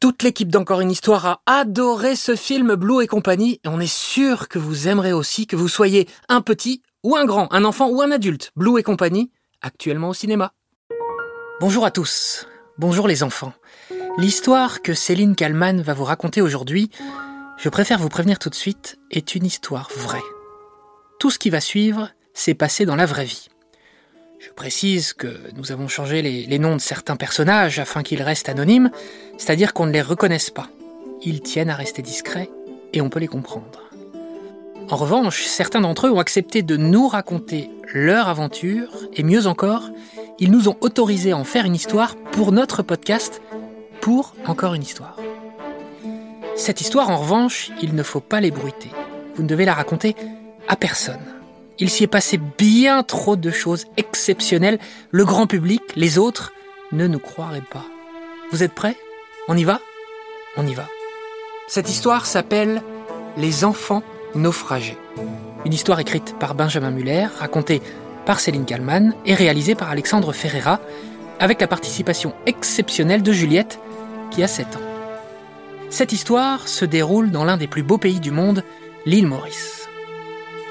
Toute l'équipe d'Encore une histoire a adoré ce film Blue et compagnie et on est sûr que vous aimerez aussi que vous soyez un petit ou un grand, un enfant ou un adulte. Blue et compagnie, actuellement au cinéma. Bonjour à tous. Bonjour les enfants. L'histoire que Céline Kallmann va vous raconter aujourd'hui, je préfère vous prévenir tout de suite, est une histoire vraie. Tout ce qui va suivre s'est passé dans la vraie vie. Je précise que nous avons changé les, noms de certains personnages afin qu'ils restent anonymes, c'est-à-dire qu'on ne les reconnaisse pas. Ils tiennent à rester discrets et on peut les comprendre. En revanche, certains d'entre eux ont accepté de nous raconter leur aventure et mieux encore, ils nous ont autorisé à en faire une histoire pour notre podcast, pour encore une histoire. Cette histoire, en revanche, il ne faut pas l'ébruiter. Vous ne devez la raconter à personne. Il s'y est passé bien trop de choses exceptionnelles. Le grand public, les autres, ne nous croiraient pas. Vous êtes prêts? On y va? On y va. Cette histoire s'appelle Les enfants naufragés. Une histoire écrite par Benjamin Muller, racontée par Céline Kallmann et réalisée par Alexandre Ferreira, avec la participation exceptionnelle de Juliette, qui a 7 ans. Cette histoire se déroule dans l'un des plus beaux pays du monde, l'île Maurice.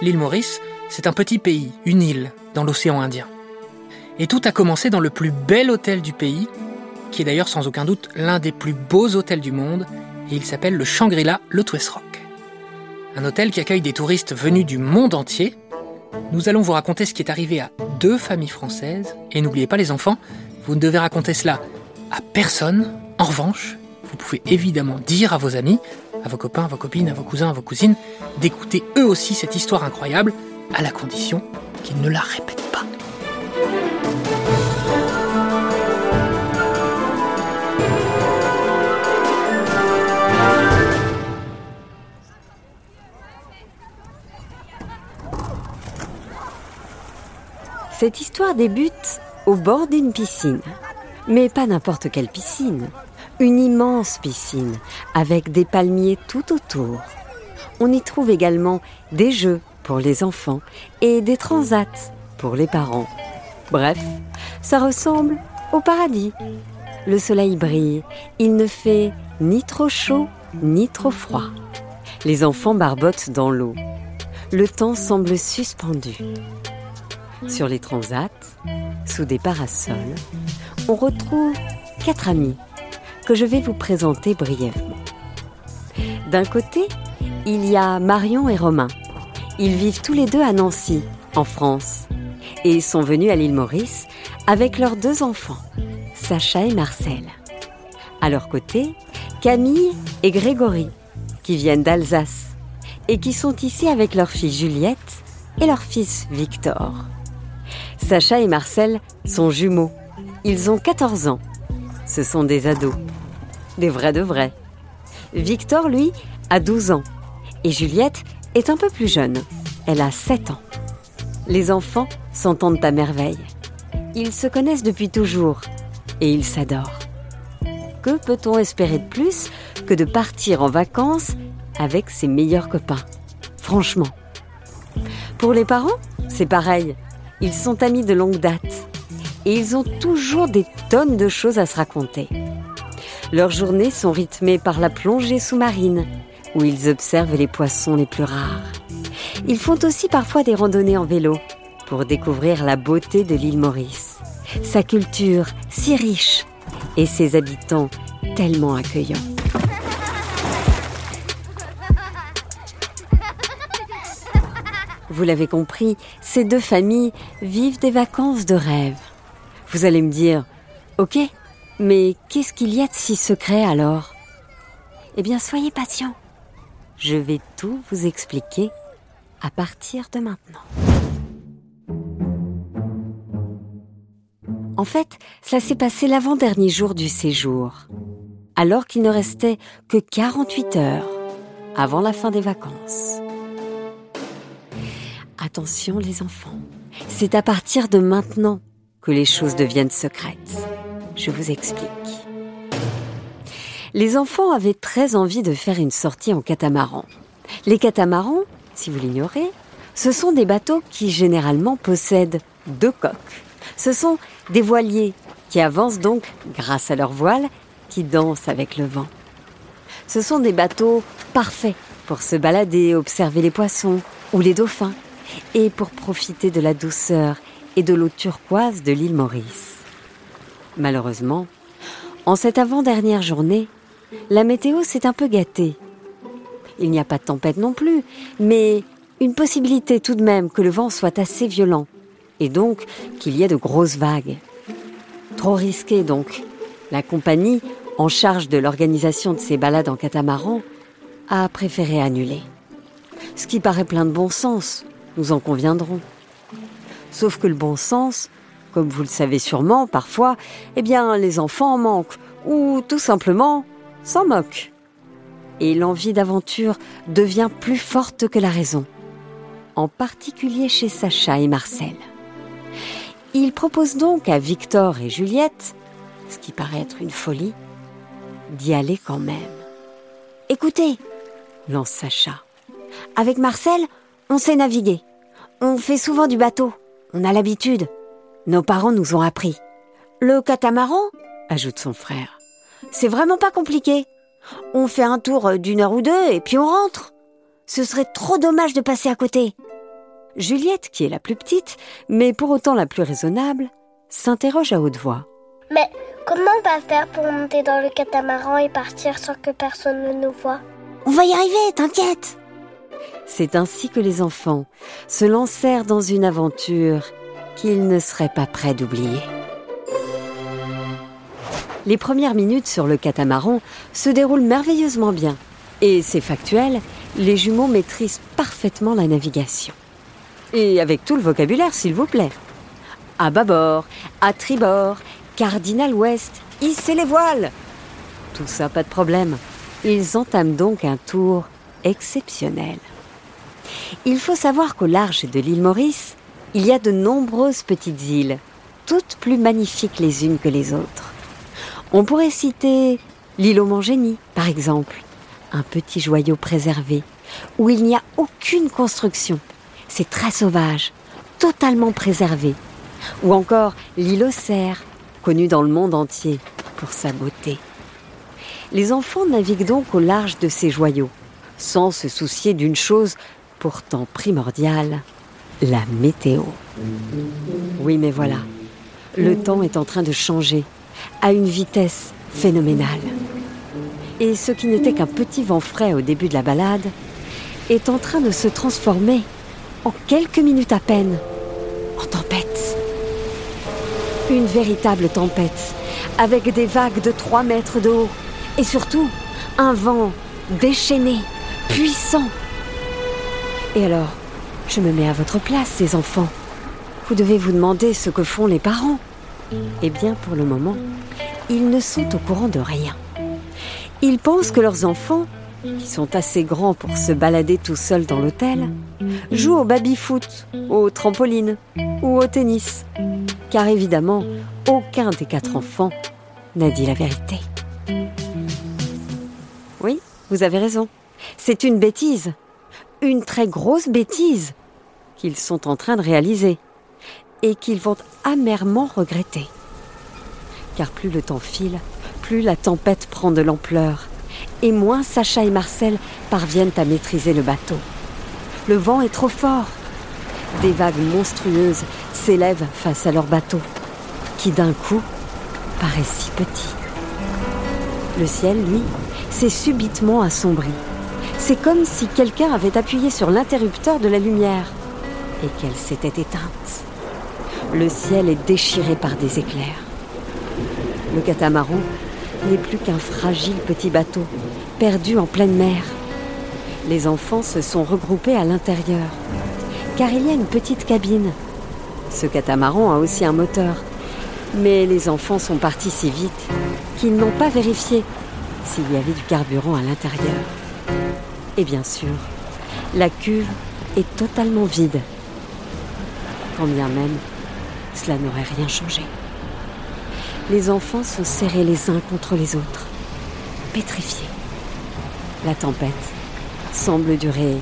L'île Maurice, c'est un petit pays, une île, dans l'océan Indien. Et tout a commencé dans le plus bel hôtel du pays, qui est d'ailleurs sans aucun doute l'un des plus beaux hôtels du monde, et il s'appelle le Shangri-La Twist Rock. Un hôtel qui accueille des touristes venus du monde entier. Nous allons vous raconter ce qui est arrivé à deux familles françaises, et n'oubliez pas les enfants, vous ne devez raconter cela à personne. En revanche, vous pouvez évidemment dire à vos amis, à vos copains, à vos copines, à vos cousins, à vos cousines, d'écouter eux aussi cette histoire incroyable à la condition qu'il ne la répète pas. Cette histoire débute au bord d'une piscine. Mais pas n'importe quelle piscine. Une immense piscine avec des palmiers tout autour. On y trouve également des jeux pour les enfants et des transats pour les parents. Bref, ça ressemble au paradis. Le soleil brille, il ne fait ni trop chaud ni trop froid. Les enfants barbotent dans l'eau. Le temps semble suspendu. Sur les transats, sous des parasols, on retrouve quatre amis que je vais vous présenter brièvement. D'un côté, il y a Marion et Romain, ils vivent tous les deux à Nancy, en France, et sont venus à l'île Maurice avec leurs deux enfants, Sacha et Marcel. À leur côté, Camille et Grégory, qui viennent d'Alsace et qui sont ici avec leur fille Juliette et leur fils Victor. Sacha et Marcel sont jumeaux. Ils ont 14 ans. Ce sont des ados. Des vrais de vrais. Victor, lui, a 12 ans. Et Juliette est un peu plus jeune. Elle a 7 ans. Les enfants s'entendent à merveille. Ils se connaissent depuis toujours et ils s'adorent. Que peut-on espérer de plus que de partir en vacances avec ses meilleurs copains? Franchement. Pour les parents, c'est pareil. Ils sont amis de longue date et ils ont toujours des tonnes de choses à se raconter. Leurs journées sont rythmées par la plongée sous-marine, où ils observent les poissons les plus rares. Ils font aussi parfois des randonnées en vélo pour découvrir la beauté de l'île Maurice, sa culture si riche et ses habitants tellement accueillants. Vous l'avez compris, ces deux familles vivent des vacances de rêve. Vous allez me dire, ok, mais qu'est-ce qu'il y a de si secret alors? Eh bien, soyez patient. Je vais tout vous expliquer à partir de maintenant. En fait, ça s'est passé l'avant-dernier jour du séjour, alors qu'il ne restait que 48 heures. avant la fin des vacances. Attention les enfants, c'est à partir de maintenant que les choses deviennent secrètes. Je vous explique. Les enfants avaient très envie de faire une sortie en catamaran. Les catamarans, si vous l'ignorez, ce sont des bateaux qui généralement possèdent deux coques. Ce sont des voiliers qui avancent donc grâce à leurs voiles qui dansent avec le vent. Ce sont des bateaux parfaits pour se balader, observer les poissons ou les dauphins et pour profiter de la douceur et de l'eau turquoise de l'île Maurice. Malheureusement, en cette avant-dernière journée, la météo s'est un peu gâtée. Il n'y a pas de tempête non plus, mais une possibilité tout de même que le vent soit assez violent et donc qu'il y ait de grosses vagues. Trop risqué donc. La compagnie, en charge de l'organisation de ces balades en catamaran, a préféré annuler. Ce qui paraît plein de bon sens, nous en conviendrons. Sauf que le bon sens, comme vous le savez sûrement, parfois, eh bien, les enfants en manquent, ou tout simplement s'en moquent. Et l'envie d'aventure devient plus forte que la raison, en particulier chez Sacha et Marcel. Il propose donc à Victor et Juliette, ce qui paraît être une folie, d'y aller quand même. Écoutez, lance Sacha. Avec Marcel, on sait naviguer. On fait souvent du bateau. On a l'habitude. Nos parents nous ont appris. Le catamaran, ajoute son frère, c'est vraiment pas compliqué. On fait un tour d'une heure ou deux et puis on rentre. Ce serait trop dommage de passer à côté. Juliette, qui est la plus petite, mais pour autant la plus raisonnable, s'interroge à haute voix. Mais comment on va faire pour monter dans le catamaran et partir sans que personne ne nous voie On va y arriver, t'inquiète C'est ainsi que les enfants se lancèrent dans une aventure qu'ils ne seraient pas prêts d'oublier. Les premières minutes sur le catamaran se déroulent merveilleusement bien. Et c'est factuel, les jumeaux maîtrisent parfaitement la navigation. Et avec tout le vocabulaire, s'il vous plaît. À bâbord, à tribord, cardinal ouest, hissez les voiles. Tout ça, pas de problème. Ils entament donc un tour exceptionnel. Il faut savoir qu'au large de l'île Maurice, il y a de nombreuses petites îles, toutes plus magnifiques les unes que les autres. On pourrait citer l'île par exemple, un petit joyau préservé, où il n'y a aucune construction, c'est très sauvage, totalement préservé. Ou encore l'île aux cerfs, connue dans le monde entier pour sa beauté. Les enfants naviguent donc au large de ces joyaux, sans se soucier d'une chose pourtant primordiale, la météo. Oui, mais voilà, le temps est en train de changer à une vitesse phénoménale. Et ce qui n'était qu'un petit vent frais au début de la balade est en train de se transformer en quelques minutes à peine, en tempête. Une véritable tempête, avec des vagues de 3 mètres de haut, et surtout un vent déchaîné, puissant. Et alors, je me mets à votre place, les enfants. Vous devez vous demander ce que font les parents. Eh bien, pour le moment, ils ne sont au courant de rien. Ils pensent que leurs enfants qui sont assez grands pour se balader tout seuls dans l'hôtel, jouent au baby-foot, au trampoline ou au tennis. Car évidemment, aucun des quatre enfants n'a dit la vérité. Oui, vous avez raison. C'est une bêtise. Une très grosse bêtise qu'ils sont en train de réaliser et qu'ils vont amèrement regretter. Car plus le temps file, plus la tempête prend de l'ampleur et moins Sacha et Marcel parviennent à maîtriser le bateau. Le vent est trop fort. Des vagues monstrueuses s'élèvent face à leur bateau, qui d'un coup paraît si petit. Le ciel, lui, s'est subitement assombri. C'est comme si quelqu'un avait appuyé sur l'interrupteur de la lumière et qu'elle s'était éteinte. Le ciel est déchiré par des éclairs. Le catamaran n'est plus qu'un fragile petit bateau, perdu en pleine mer. Les enfants se sont regroupés à l'intérieur, car il y a une petite cabine. Ce catamaran a aussi un moteur, mais les enfants sont partis si vite qu'ils n'ont pas vérifié s'il y avait du carburant à l'intérieur. Et bien sûr, la cuve est totalement vide. Quand bien même, cela n'aurait rien changé. Les enfants sont serrés les uns contre les autres, pétrifiés. La tempête semble durer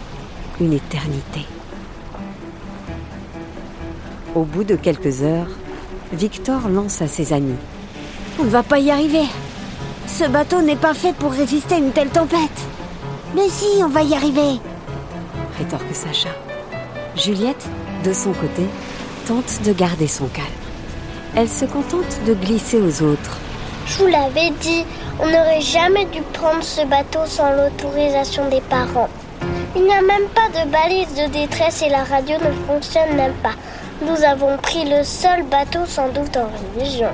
une éternité. Au bout de quelques heures, Victor lance à ses amis. On ne va pas y arriver. Ce bateau n'est pas fait pour résister à une telle tempête. Mais si, on va y arriver. Rétorque Sacha. Juliette, de son côté, tente de garder son calme. Elle se contente de glisser aux autres. Je vous l'avais dit, on n'aurait jamais dû prendre ce bateau sans l'autorisation des parents. Il n'y a même pas de balise de détresse et la radio ne fonctionne même pas. Nous avons pris le seul bateau sans doute en région.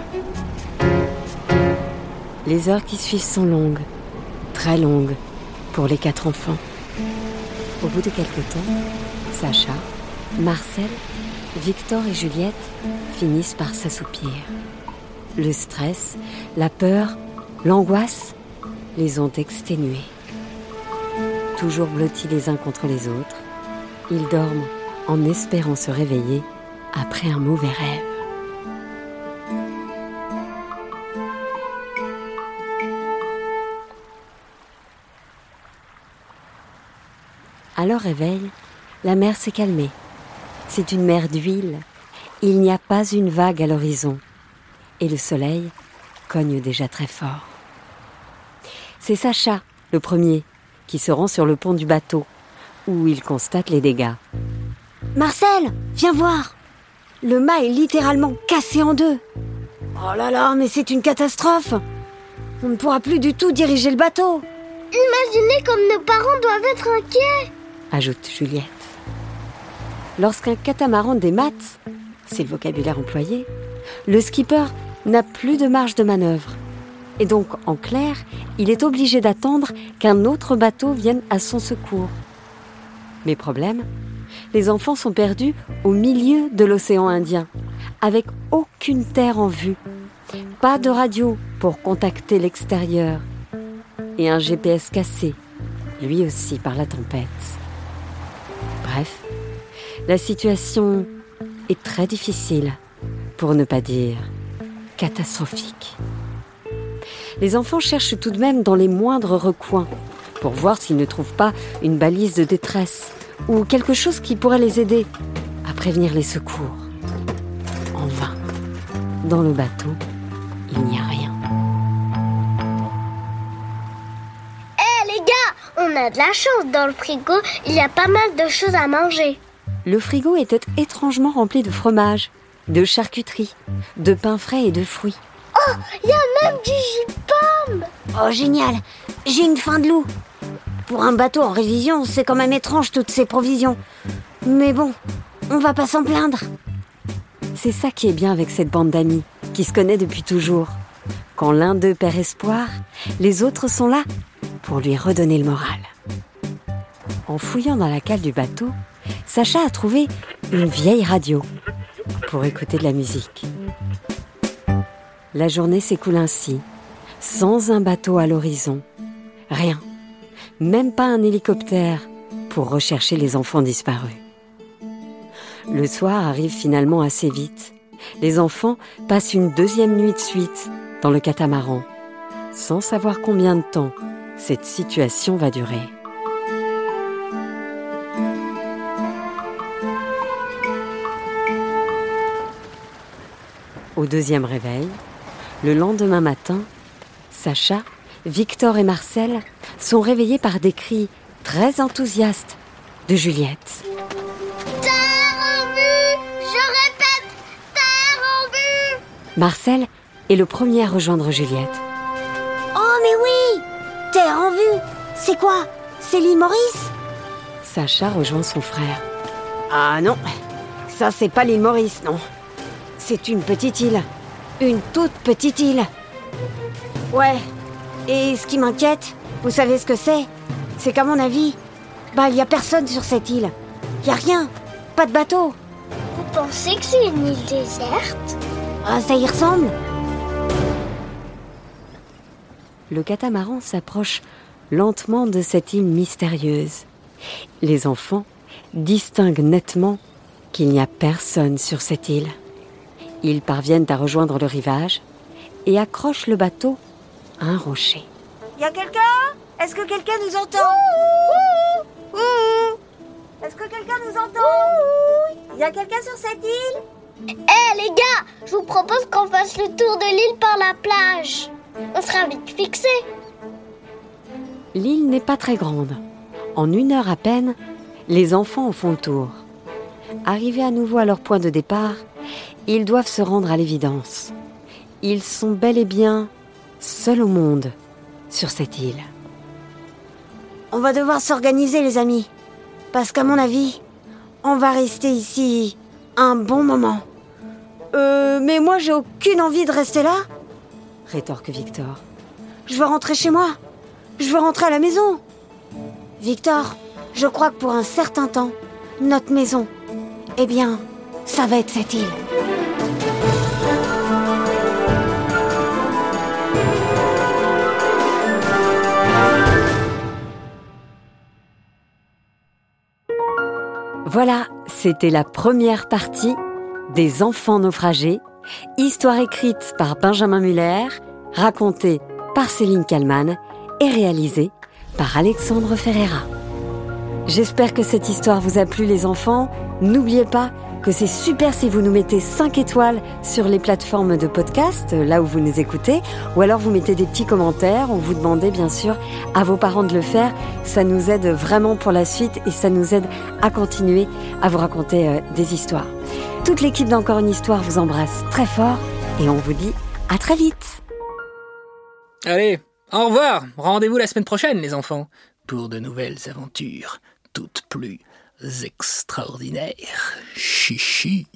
Les heures qui suivent sont longues, très longues, pour les quatre enfants. Au bout de quelque temps, Sacha, Marcel, Victor et Juliette finissent par s'assoupir. Le stress, la peur, l'angoisse les ont exténués. Toujours blottis les uns contre les autres, ils dorment en espérant se réveiller après un mauvais rêve. À leur réveil, la mer s'est calmée. C'est une mer d'huile. Il n'y a pas une vague à l'horizon. Et le soleil cogne déjà très fort. C'est Sacha, le premier, qui se rend sur le pont du bateau, où il constate les dégâts. Marcel, viens voir. Le mât est littéralement cassé en deux. Oh là là, mais c'est une catastrophe. On ne pourra plus du tout diriger le bateau. Imaginez comme nos parents doivent être inquiets. ajoute Juliette. Lorsqu'un catamaran démate, c'est le vocabulaire employé, le skipper n'a plus de marge de manœuvre. Et donc, en clair, il est obligé d'attendre qu'un autre bateau vienne à son secours. Mais problème, les enfants sont perdus au milieu de l'océan Indien, avec aucune terre en vue, pas de radio pour contacter l'extérieur, et un GPS cassé, lui aussi par la tempête. La situation est très difficile, pour ne pas dire catastrophique. Les enfants cherchent tout de même dans les moindres recoins pour voir s'ils ne trouvent pas une balise de détresse ou quelque chose qui pourrait les aider à prévenir les secours. En vain. Dans le bateau, il n'y a rien. Eh les gars, on a de la chance. Dans le frigo, il y a pas mal de choses à manger. Le frigo était étrangement rempli de fromage, de charcuterie, de pain frais et de fruits. Oh, il y a même du jus de pomme. Oh génial, j'ai une faim de loup. Pour un bateau en révision, c'est quand même étrange toutes ces provisions. Mais bon, on va pas s'en plaindre. C'est ça qui est bien avec cette bande d'amis, qui se connaît depuis toujours. Quand l'un d'eux perd espoir, les autres sont là pour lui redonner le moral. En fouillant dans la cale du bateau, Sacha a trouvé une vieille radio pour écouter de la musique. La journée s'écoule ainsi, sans un bateau à l'horizon. Rien, même pas un hélicoptère pour rechercher les enfants disparus. Le soir arrive finalement assez vite. Les enfants passent une deuxième nuit de suite dans le catamaran, sans savoir combien de temps cette situation va durer. Au deuxième réveil, le lendemain matin, Sacha, Victor et Marcel sont réveillés par des cris très enthousiastes de Juliette. Terre en vue Je répète, terre en vue Marcel est le premier à rejoindre Juliette. Oh mais oui Terre en vue C'est quoi? C'est l'île Maurice? Sacha rejoint son frère. Ah non, ça c'est pas l'île Maurice, non. C'est une petite île. Une toute petite île. Ouais. Et ce qui m'inquiète, vous savez ce que c'est? C'est qu'à mon avis, bah il y a personne sur cette île. Y a rien. Pas de bateau. Vous pensez que c'est une île déserte? Ah, ça y ressemble. Le catamaran s'approche lentement de cette île mystérieuse. Les enfants distinguent nettement qu'il n'y a personne sur cette île. Ils parviennent à rejoindre le rivage et accrochent le bateau à un rocher. Y a quelqu'un? Est-ce que quelqu'un nous entend? Est-ce que quelqu'un nous entend? Y a quelqu'un sur cette île? Eh les gars, je vous propose qu'on fasse le tour de l'île par la plage. On sera vite fixé. L'île n'est pas très grande. En une heure à peine, les enfants en font le tour. Arrivés à nouveau à leur point de départ, ils doivent se rendre à l'évidence. Ils sont bel et bien seuls au monde sur cette île. On va devoir s'organiser les amis. Parce qu'à mon avis, on va rester ici un bon moment. Euh, mais moi j'ai aucune envie de rester là. Rétorque Victor. Je veux rentrer chez moi. Je veux rentrer à la maison. Victor, je crois que pour un certain temps, notre maison, eh bien, ça va être cette île. Voilà, c'était la première partie des Enfants naufragés, histoire écrite par Benjamin Muller, racontée par Céline Kallmann et réalisée par Alexandre Ferreira. J'espère que cette histoire vous a plu les enfants. N'oubliez pas c'est super si vous nous mettez 5 étoiles sur les plateformes de podcast, là où vous nous écoutez, ou alors vous mettez des petits commentaires, ou vous demandez bien sûr à vos parents de le faire. Ça nous aide vraiment pour la suite et ça nous aide à continuer à vous raconter euh, des histoires. Toute l'équipe d'Encore une histoire vous embrasse très fort et on vous dit à très vite. Allez, au revoir. Rendez-vous la semaine prochaine, les enfants, pour de nouvelles aventures, toutes plus extraordinaires. Chichi.